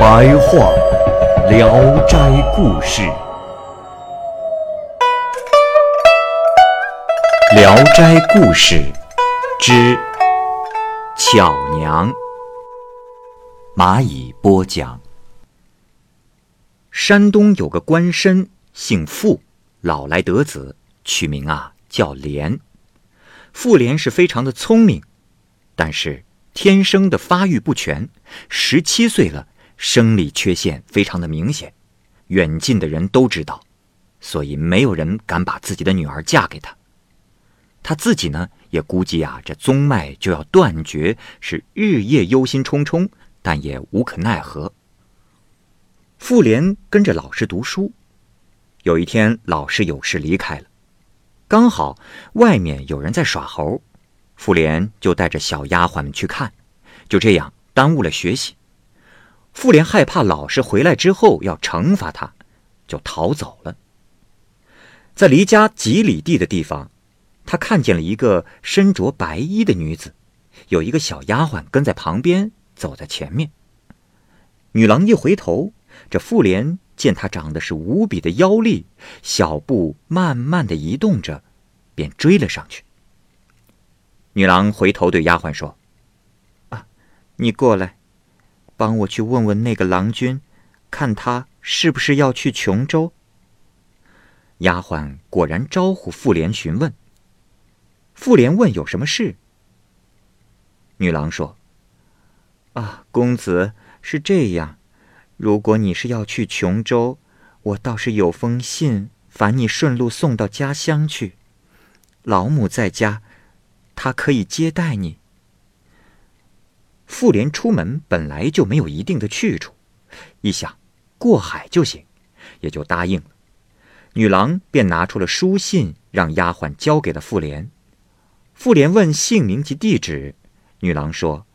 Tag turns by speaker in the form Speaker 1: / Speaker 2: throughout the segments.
Speaker 1: 白话《聊斋故事》。《聊斋故事》之巧娘，蚂蚁播讲。山东有个官绅，姓傅，老来得子，取名啊叫莲。傅莲是非常的聪明，但是天生的发育不全，十七岁了，生理缺陷非常的明显，远近的人都知道，所以没有人敢把自己的女儿嫁给他。他自己呢，也估计啊，这宗脉就要断绝，是日夜忧心忡忡，但也无可奈何。妇联跟着老师读书，有一天老师有事离开了，刚好外面有人在耍猴，妇联就带着小丫鬟们去看，就这样耽误了学习。傅莲害怕老师回来之后要惩罚他，就逃走了。在离家几里地的地方。他看见了一个身着白衣的女子，有一个小丫鬟跟在旁边，走在前面。女郎一回头，这妇联见她长得是无比的妖丽，小步慢慢的移动着，便追了上去。女郎回头对丫鬟说：“啊，你过来，帮我去问问那个郎君，看他是不是要去琼州。”丫鬟果然招呼妇联询问。妇联问有什么事？女郎说：“啊，公子是这样，如果你是要去琼州，我倒是有封信，烦你顺路送到家乡去。老母在家，她可以接待你。”妇联出门本来就没有一定的去处，一想过海就行，也就答应了。女郎便拿出了书信，让丫鬟交给了妇联。妇联问姓名及地址，女郎说：“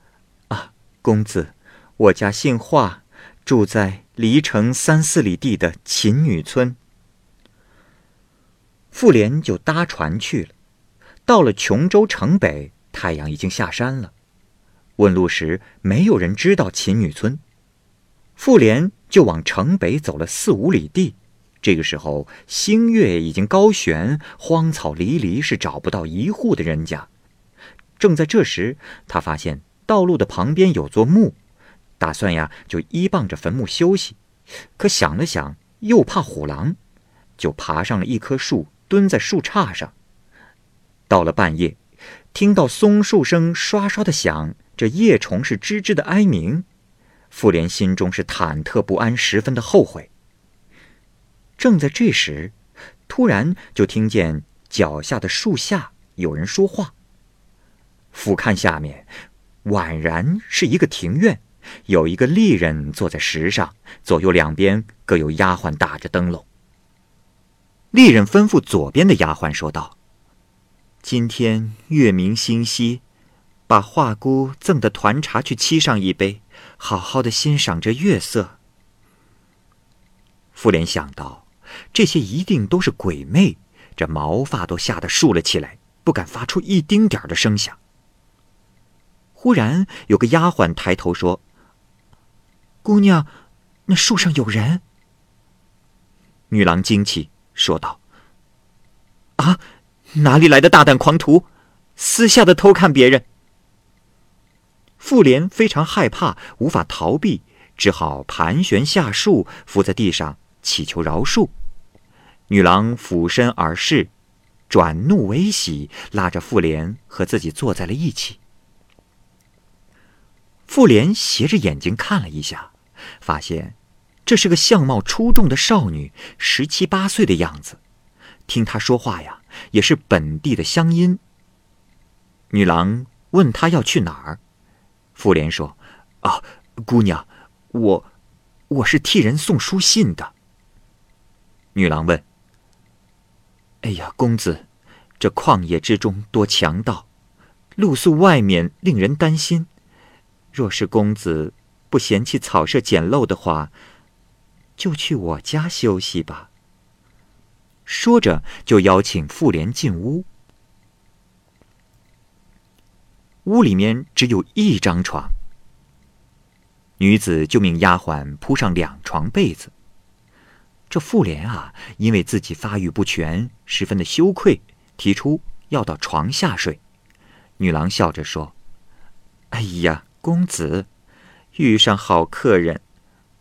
Speaker 1: 啊，公子，我家姓华，住在离城三四里地的秦女村。”妇联就搭船去了。到了琼州城北，太阳已经下山了。问路时，没有人知道秦女村。妇联就往城北走了四五里地。这个时候，星月已经高悬，荒草离离，是找不到一户的人家。正在这时，他发现道路的旁边有座墓，打算呀就依傍着坟墓休息。可想了想，又怕虎狼，就爬上了一棵树，蹲在树杈上。到了半夜，听到松树声刷刷的响，这叶虫是吱吱的哀鸣。妇联心中是忐忑不安，十分的后悔。正在这时，突然就听见脚下的树下有人说话。俯瞰下面，宛然是一个庭院，有一个丽人坐在石上，左右两边各有丫鬟打着灯笼。丽人吩咐左边的丫鬟说道：“今天月明星稀，把画姑赠的团茶去沏上一杯，好好的欣赏这月色。”妇联想到。这些一定都是鬼魅，这毛发都吓得竖了起来，不敢发出一丁点儿的声响。忽然有个丫鬟抬头说：“姑娘，那树上有人。”女郎惊奇说道：“啊，哪里来的大胆狂徒，私下的偷看别人？”妇联非常害怕，无法逃避，只好盘旋下树，伏在地上祈求饶恕。女郎俯身而视，转怒为喜，拉着妇联和自己坐在了一起。妇联斜着眼睛看了一下，发现这是个相貌出众的少女，十七八岁的样子。听她说话呀，也是本地的乡音。女郎问她要去哪儿。妇联说：“啊，姑娘，我我是替人送书信的。”女郎问：“哎呀，公子，这旷野之中多强盗，露宿外面令人担心。若是公子不嫌弃草舍简陋的话，就去我家休息吧。”说着，就邀请妇联进屋。屋里面只有一张床，女子就命丫鬟铺上两床被子。这妇联啊，因为自己发育不全，十分的羞愧，提出要到床下睡。女郎笑着说：“哎呀，公子，遇上好客人，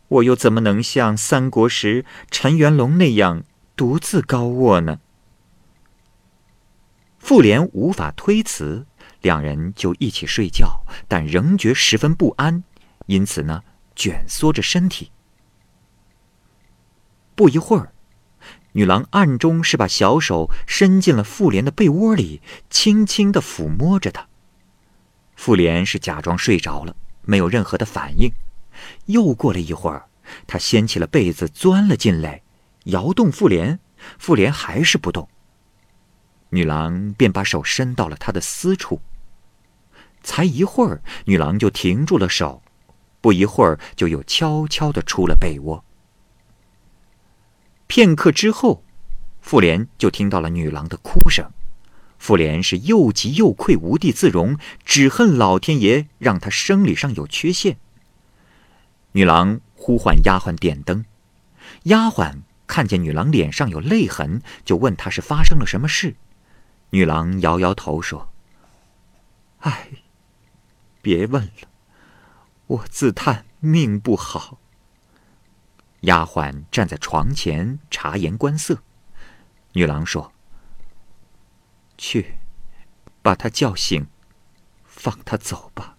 Speaker 1: 我又怎么能像三国时陈元龙那样独自高卧呢？”妇联无法推辞。两人就一起睡觉，但仍觉十分不安，因此呢，蜷缩着身体。不一会儿，女郎暗中是把小手伸进了妇联的被窝里，轻轻的抚摸着她。妇联是假装睡着了，没有任何的反应。又过了一会儿，她掀起了被子，钻了进来，摇动妇联，妇联还是不动。女郎便把手伸到了她的私处。才一会儿，女郎就停住了手，不一会儿就又悄悄的出了被窝。片刻之后，妇联就听到了女郎的哭声，妇联是又急又愧，无地自容，只恨老天爷让她生理上有缺陷。女郎呼唤丫鬟点灯，丫鬟看见女郎脸上有泪痕，就问她是发生了什么事。女郎摇摇头说：“唉。”别问了，我自叹命不好。丫鬟站在床前察言观色，女郎说：“去，把他叫醒，放他走吧。”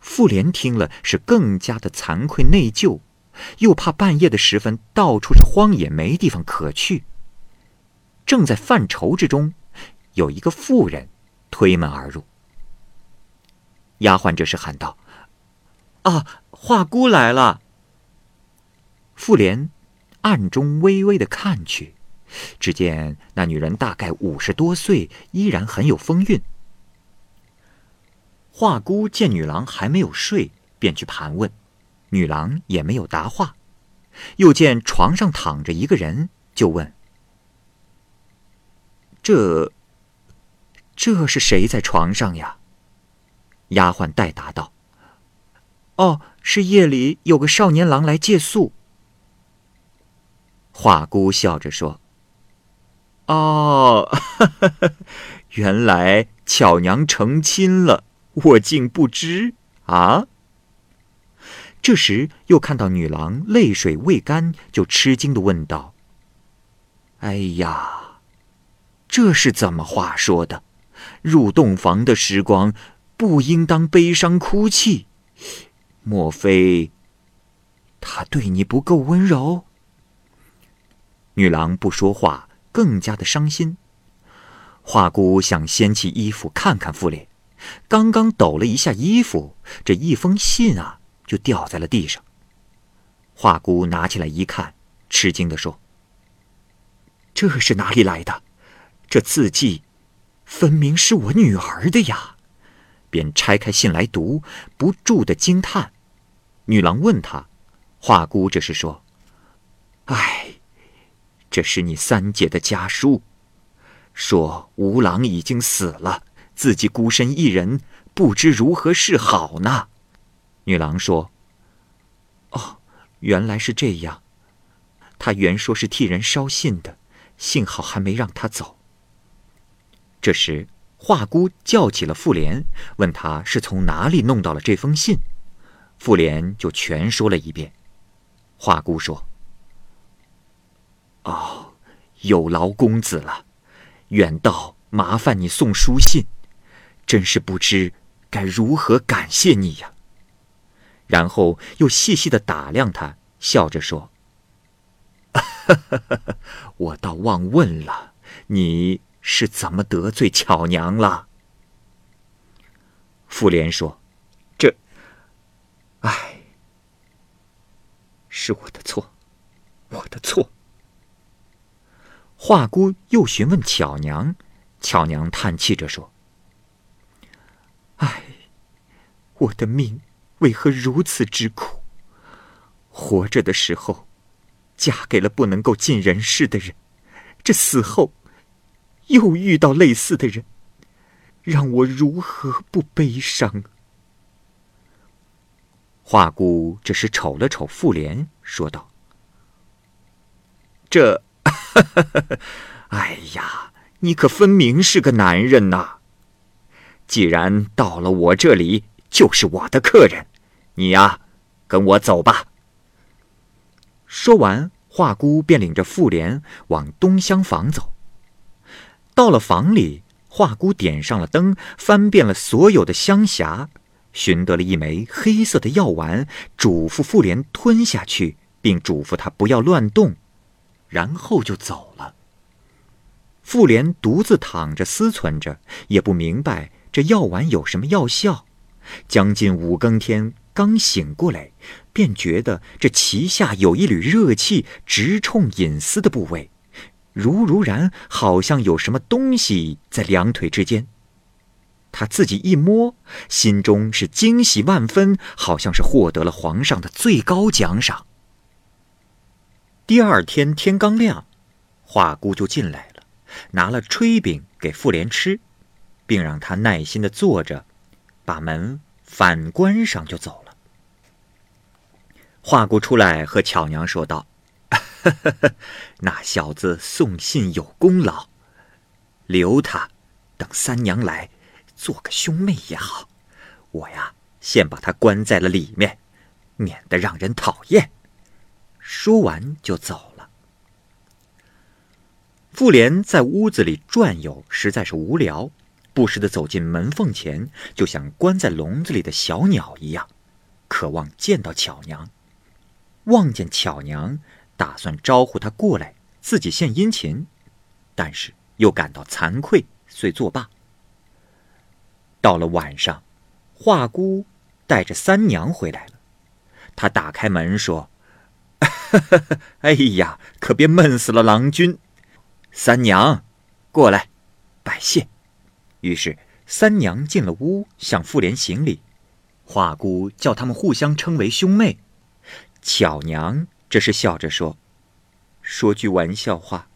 Speaker 1: 妇联听了是更加的惭愧内疚，又怕半夜的时分到处是荒野，没地方可去。正在犯愁之中，有一个妇人推门而入。丫鬟这时喊道：“啊，华姑来了。”妇联暗中微微的看去，只见那女人大概五十多岁，依然很有风韵。华姑见女郎还没有睡，便去盘问，女郎也没有答话。又见床上躺着一个人，就问：“这，这是谁在床上呀？”丫鬟代答道：“哦，是夜里有个少年郎来借宿。”华姑笑着说：“哦，原来巧娘成亲了，我竟不知啊。”这时又看到女郎泪水未干，就吃惊的问道：“哎呀，这是怎么话说的？入洞房的时光。”不应当悲伤哭泣，莫非他对你不够温柔？女郎不说话，更加的伤心。华姑想掀起衣服看看妇联，刚刚抖了一下衣服，这一封信啊就掉在了地上。华姑拿起来一看，吃惊的说：“这是哪里来的？这字迹，分明是我女儿的呀！”便拆开信来读，不住的惊叹。女郎问他：“华姑这是说，哎，这是你三姐的家书，说吴郎已经死了，自己孤身一人，不知如何是好呢？”女郎说：“哦，原来是这样。他原说是替人捎信的，幸好还没让他走。”这时。华姑叫起了妇联，问他是从哪里弄到了这封信，妇联就全说了一遍。华姑说：“哦，有劳公子了，远道麻烦你送书信，真是不知该如何感谢你呀。”然后又细细的打量他，笑着说：“ 我倒忘问了，你。”是怎么得罪巧娘了？妇联说：“这，唉，是我的错，我的错。”华姑又询问巧娘，巧娘叹气着说：“唉，我的命为何如此之苦？活着的时候，嫁给了不能够尽人事的人，这死后，又遇到类似的人，让我如何不悲伤？”华姑只是瞅了瞅妇联，说道：“这。”哎呀，你可分明是个男人呐！既然到了我这里，就是我的客人，你呀，跟我走吧。说完，华姑便领着妇联往东厢房走。到了房里，华姑点上了灯，翻遍了所有的香匣，寻得了一枚黑色的药丸，嘱咐妇联吞下去，并嘱咐她不要乱动。然后就走了。妇联独自躺着思忖着，也不明白这药丸有什么药效。将近五更天，刚醒过来，便觉得这脐下有一缕热气直冲隐私的部位，如如然好像有什么东西在两腿之间。他自己一摸，心中是惊喜万分，好像是获得了皇上的最高奖赏。第二天天刚亮，华姑就进来了，拿了炊饼给妇联吃，并让他耐心的坐着，把门反关上就走了。华姑出来和巧娘说道：“ 那小子送信有功劳，留他，等三娘来，做个兄妹也好。我呀，先把他关在了里面，免得让人讨厌。”说完就走了。妇联在屋子里转悠，实在是无聊，不时的走进门缝前，就像关在笼子里的小鸟一样，渴望见到巧娘。望见巧娘，打算招呼他过来，自己献殷勤，但是又感到惭愧，遂作罢。到了晚上，华姑带着三娘回来了，她打开门说。哎呀，可别闷死了郎君！三娘，过来，拜谢。于是三娘进了屋，向妇联行礼。华姑叫他们互相称为兄妹。巧娘这是笑着说：“说句玩笑话，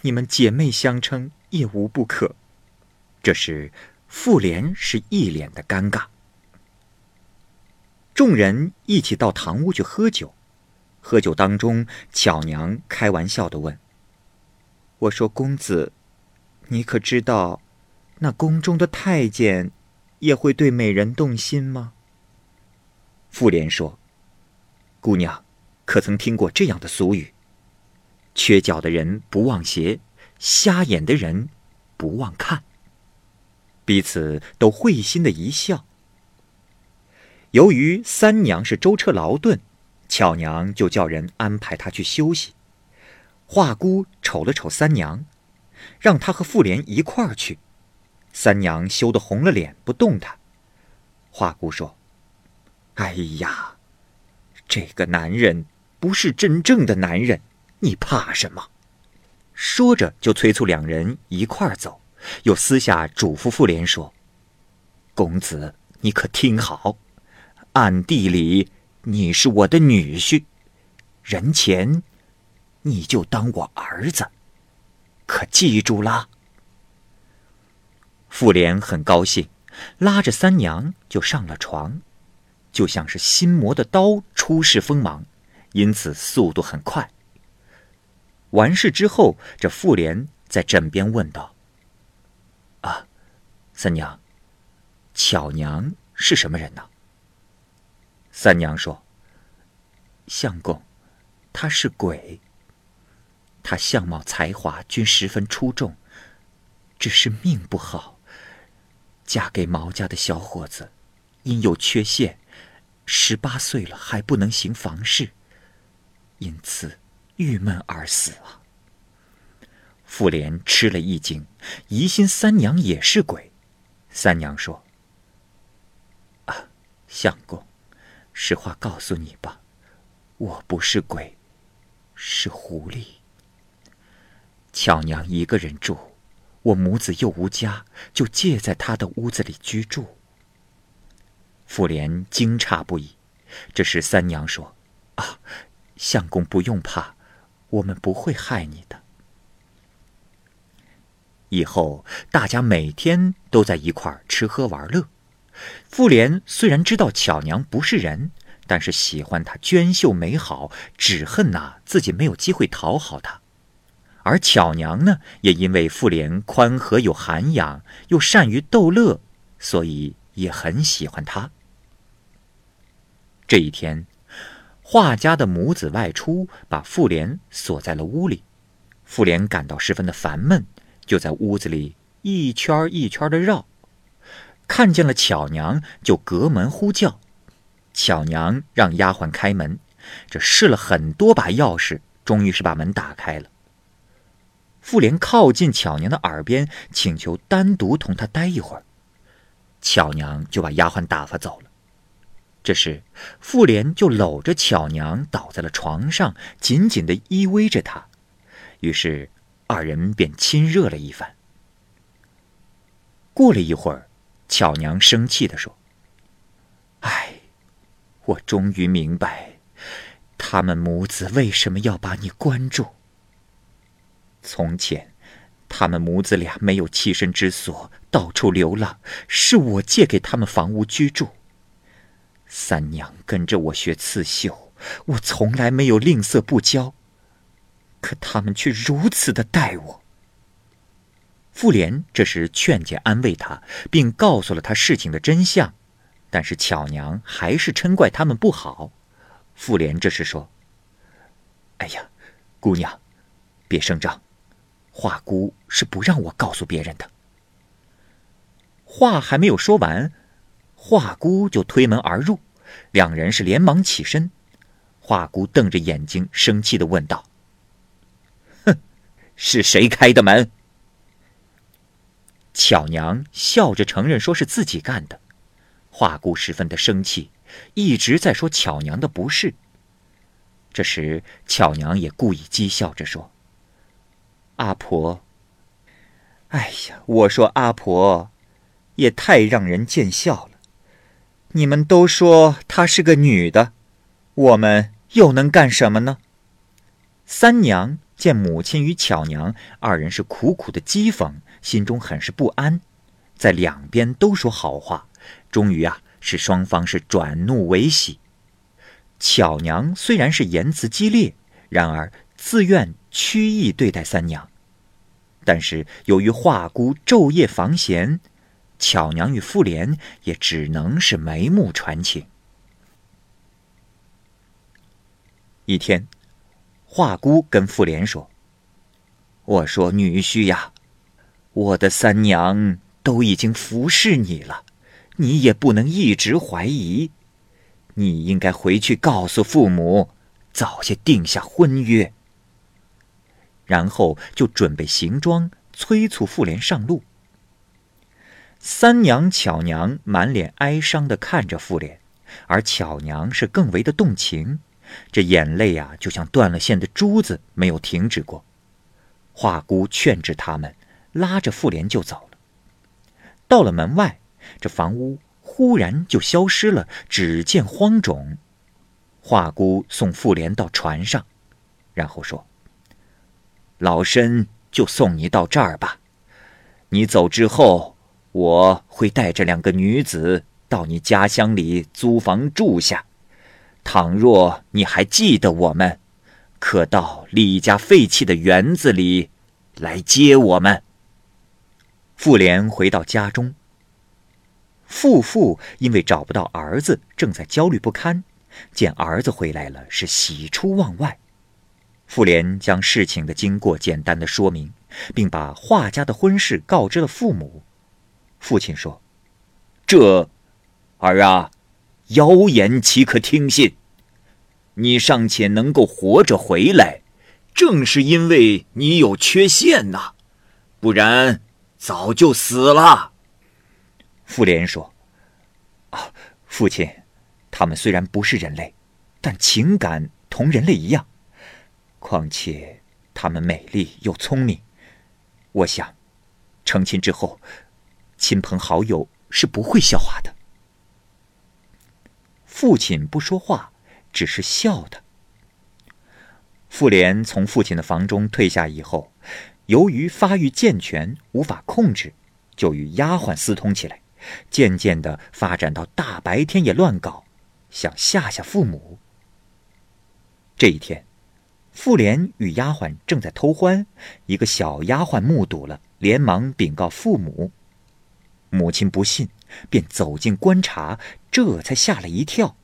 Speaker 1: 你们姐妹相称也无不可。”这时妇联是一脸的尴尬。众人一起到堂屋去喝酒。喝酒当中，巧娘开玩笑的问：“我说公子，你可知道，那宫中的太监也会对美人动心吗？”妇联说：“姑娘，可曾听过这样的俗语？缺脚的人不忘鞋，瞎眼的人不忘看。”彼此都会心的一笑。由于三娘是舟车劳顿。巧娘就叫人安排她去休息。华姑瞅了瞅三娘，让她和妇联一块儿去。三娘羞得红了脸，不动弹。华姑说：“哎呀，这个男人不是真正的男人，你怕什么？”说着就催促两人一块儿走，又私下嘱咐妇联说：“公子，你可听好，暗地里……”你是我的女婿，人前你就当我儿子，可记住啦。妇联很高兴，拉着三娘就上了床，就像是新磨的刀，出世锋芒，因此速度很快。完事之后，这妇联在枕边问道：“啊，三娘，巧娘是什么人呢？”三娘说：“相公，他是鬼。他相貌才华均十分出众，只是命不好。嫁给毛家的小伙子，因有缺陷，十八岁了还不能行房事，因此郁闷而死啊。”妇联吃了一惊，疑心三娘也是鬼。三娘说：“啊相公，实话告诉你吧，我不是鬼，是狐狸。巧娘一个人住，我母子又无家，就借在她的屋子里居住。”妇联惊诧不已。这时三娘说：“啊，相公不用怕，我们不会害你的。以后大家每天都在一块儿吃喝玩乐。妇联虽然知道巧娘不是人，但是喜欢她娟秀美好，只恨呐自己没有机会讨好她。而巧娘呢，也因为妇联宽和有涵养，又善于逗乐，所以也很喜欢她。”这一天，画家的母子外出，把妇联锁在了屋里。妇联感到十分的烦闷，就在屋子里一圈一圈的绕。看见了巧娘，就隔门呼叫。巧娘让丫鬟开门，这试了很多把钥匙，终于是把门打开了。妇联靠近巧娘的耳边，请求单独同她待一会儿。巧娘就把丫鬟打发走了。这时，妇联就搂着巧娘倒在了床上，紧紧的依偎着她。于是，二人便亲热了一番。过了一会儿，巧娘生气的说：“哎，我终于明白，他们母子为什么要把你关住。从前，他们母子俩没有栖身之所，到处流浪，是我借给他们房屋居住。”三娘跟着我学刺绣，我从来没有吝啬不教，可他们却如此的待我。妇联这时劝解安慰他，并告诉了他事情的真相，但是巧娘还是嗔怪他们不好。妇联这时说：“哎呀，姑娘，别声张，华姑是不让我告诉别人的。”话还没有说完。华姑就推门而入，两人是连忙起身。华姑瞪着眼睛，生气的问道：“哼，是谁开的门？”巧娘笑着承认说是自己干的。华姑十分的生气，一直在说巧娘的不是。这时，巧娘也故意讥笑着说：“阿婆，哎呀，我说阿婆，也太让人见笑了。”你们都说她是个女的，我们又能干什么呢？三娘见母亲与巧娘二人是苦苦的讥讽，心中很是不安，在两边都说好话，终于啊，使双方是转怒为喜。巧娘虽然是言辞激烈，然而自愿屈意对待三娘，但是由于华姑昼夜防闲。巧娘与妇联也只能是眉目传情。一天，华姑跟妇联说：“我说女婿呀，我的三娘都已经服侍你了，你也不能一直怀疑，你应该回去告诉父母，早些定下婚约。”然后就准备行装，催促妇联上路。三娘、巧娘满脸哀伤的看着妇联，而巧娘是更为的动情，这眼泪啊，就像断了线的珠子，没有停止过。华姑劝止他们，拉着妇联就走了。到了门外，这房屋忽然就消失了，只见荒冢。华姑送妇联到船上，然后说：“老身就送你到这儿吧，你走之后。”我会带着两个女子到你家乡里租房住下，倘若你还记得我们，可到李家废弃的园子里来接我们。妇联回到家中，妇妇因为找不到儿子，正在焦虑不堪，见儿子回来了，是喜出望外。妇联将事情的经过简单的说明，并把画家的婚事告知了父母。父亲说：“这儿啊，谣言岂可听信？你尚且能够活着回来，正是因为你有缺陷呐，不然早就死了。”妇联说：“啊，父亲，他们虽然不是人类，但情感同人类一样。况且他们美丽又聪明，我想，成亲之后，亲朋好友是不会笑话的。父亲不说话，只是笑的。妇联从父亲的房中退下以后，由于发育健全，无法控制，就与丫鬟私通起来，渐渐的发展到大白天也乱搞，想吓吓父母。这一天，妇联与丫鬟正在偷欢，一个小丫鬟目睹了，连忙禀告父母。母亲不信，便走近观察，这才吓了一跳。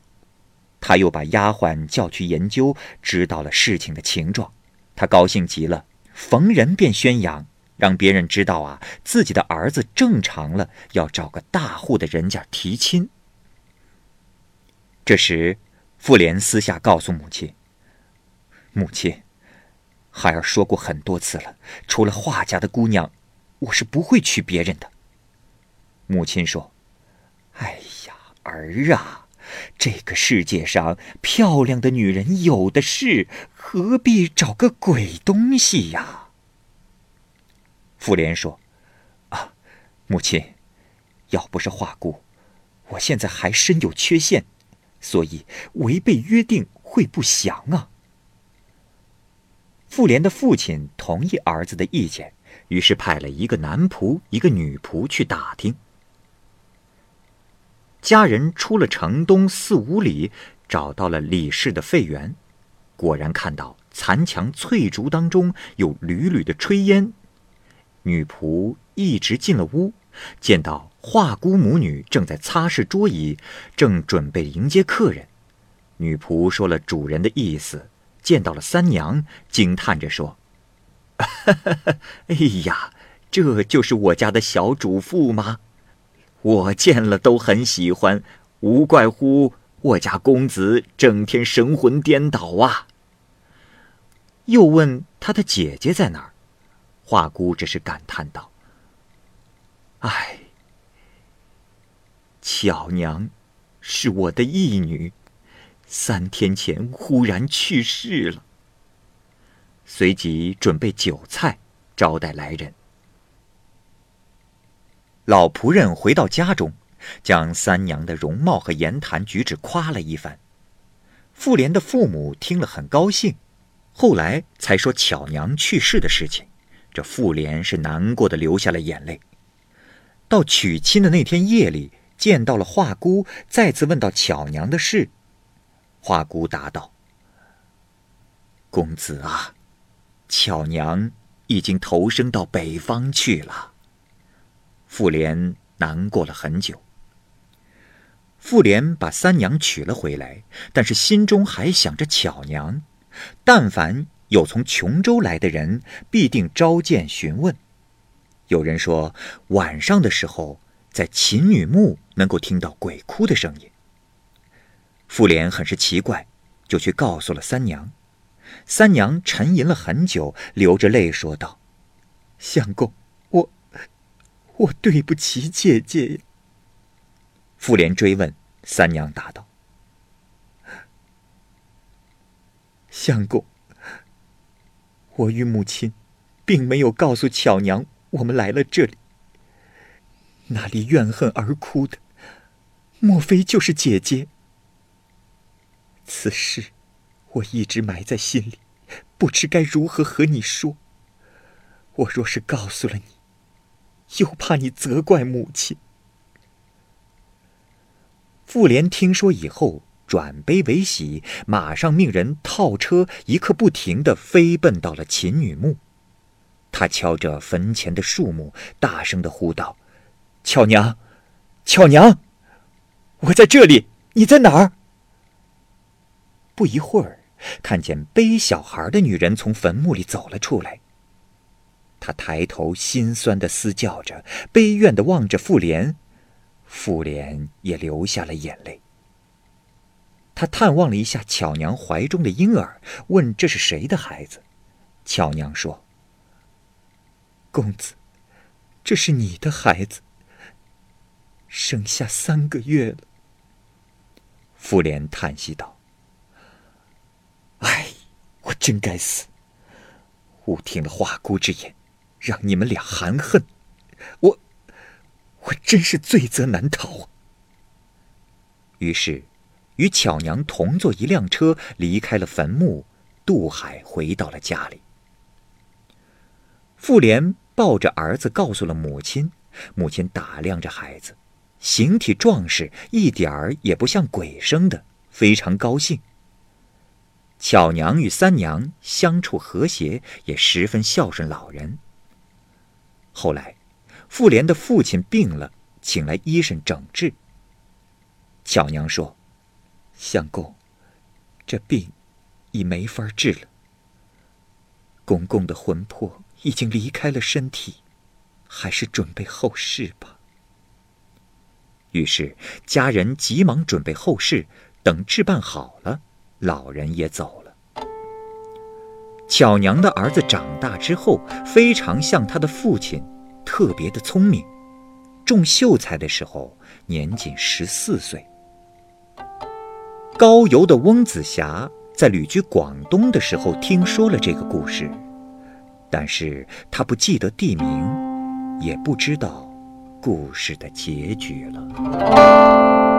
Speaker 1: 他又把丫鬟叫去研究，知道了事情的情状。他高兴极了，逢人便宣扬，让别人知道啊，自己的儿子正常了，要找个大户的人家提亲。这时，妇联私下告诉母亲：“母亲，孩儿说过很多次了，除了画家的姑娘，我是不会娶别人的。”母亲说：“哎呀，儿啊。”这个世界上漂亮的女人有的是，何必找个鬼东西呀？妇联说：“啊，母亲，要不是华姑，我现在还身有缺陷，所以违背约定会不祥啊。”妇联的父亲同意儿子的意见，于是派了一个男仆、一个女仆去打听。家人出了城东四五里，找到了李氏的废园，果然看到残墙翠竹当中有缕缕的炊烟。女仆一直进了屋，见到华姑母女正在擦拭桌椅，正准备迎接客人。女仆说了主人的意思，见到了三娘，惊叹着说：“ 哎呀，这就是我家的小主妇吗？”我见了都很喜欢，无怪乎我家公子整天神魂颠倒啊。又问他的姐姐在哪儿，华姑只是感叹道：“唉，巧娘是我的义女，三天前忽然去世了。”随即准备酒菜招待来人。老仆人回到家中，将三娘的容貌和言谈举止夸了一番。妇联的父母听了很高兴，后来才说巧娘去世的事情。这妇联是难过的流下了眼泪。到娶亲的那天夜里，见到了华姑，再次问到巧娘的事。华姑答道：“公子啊，巧娘已经投生到北方去了。”妇联难过了很久。妇联把三娘娶了回来，但是心中还想着巧娘。但凡有从琼州来的人，必定召见询问。有人说，晚上的时候在秦女墓能够听到鬼哭的声音。妇联很是奇怪，就去告诉了三娘。三娘沉吟了很久，流着泪说道：“相公。”我对不起姐姐呀。妇联追问，三娘答道：“相公，我与母亲，并没有告诉巧娘我们来了这里。那里怨恨而哭的，莫非就是姐姐？此事我一直埋在心里，不知该如何和你说。我若是告诉了你，又怕你责怪母亲。妇联听说以后，转悲为喜，马上命人套车，一刻不停的飞奔到了秦女墓。他敲着坟前的树木，大声的呼道：“巧娘，巧娘，我在这里，你在哪儿？”不一会儿，看见背小孩的女人从坟墓里走了出来。他抬头，心酸的嘶叫着，悲怨的望着妇联，妇联也流下了眼泪。他探望了一下巧娘怀中的婴儿，问这是谁的孩子。巧娘说：“公子，这是你的孩子，生下三个月了。”妇联叹息道：“哎，我真该死！误听了花姑之言，让你们俩含恨，我，我真是罪责难逃啊！”于是，与巧娘同坐一辆车，离开了坟墓，渡海回到了家里。妇联抱着儿子告诉了母亲，母亲打量着孩子，形体壮实，一点儿也不像鬼生的，非常高兴。巧娘与三娘相处和谐，也十分孝顺老人。后来，妇联的父亲病了，请来医生诊治。巧娘说：“相公，这病已没法治了。公公的魂魄已经离开了身体，还是准备后事吧。”于是家人急忙准备后事，等置办好了，老人也走了。巧娘的儿子长大之后，非常像他的父亲，特别的聪明。种秀才的时候，年仅十四岁。高邮的翁子霞在旅居广东的时候听说了这个故事，但是他不记得地名，也不知道故事的结局了。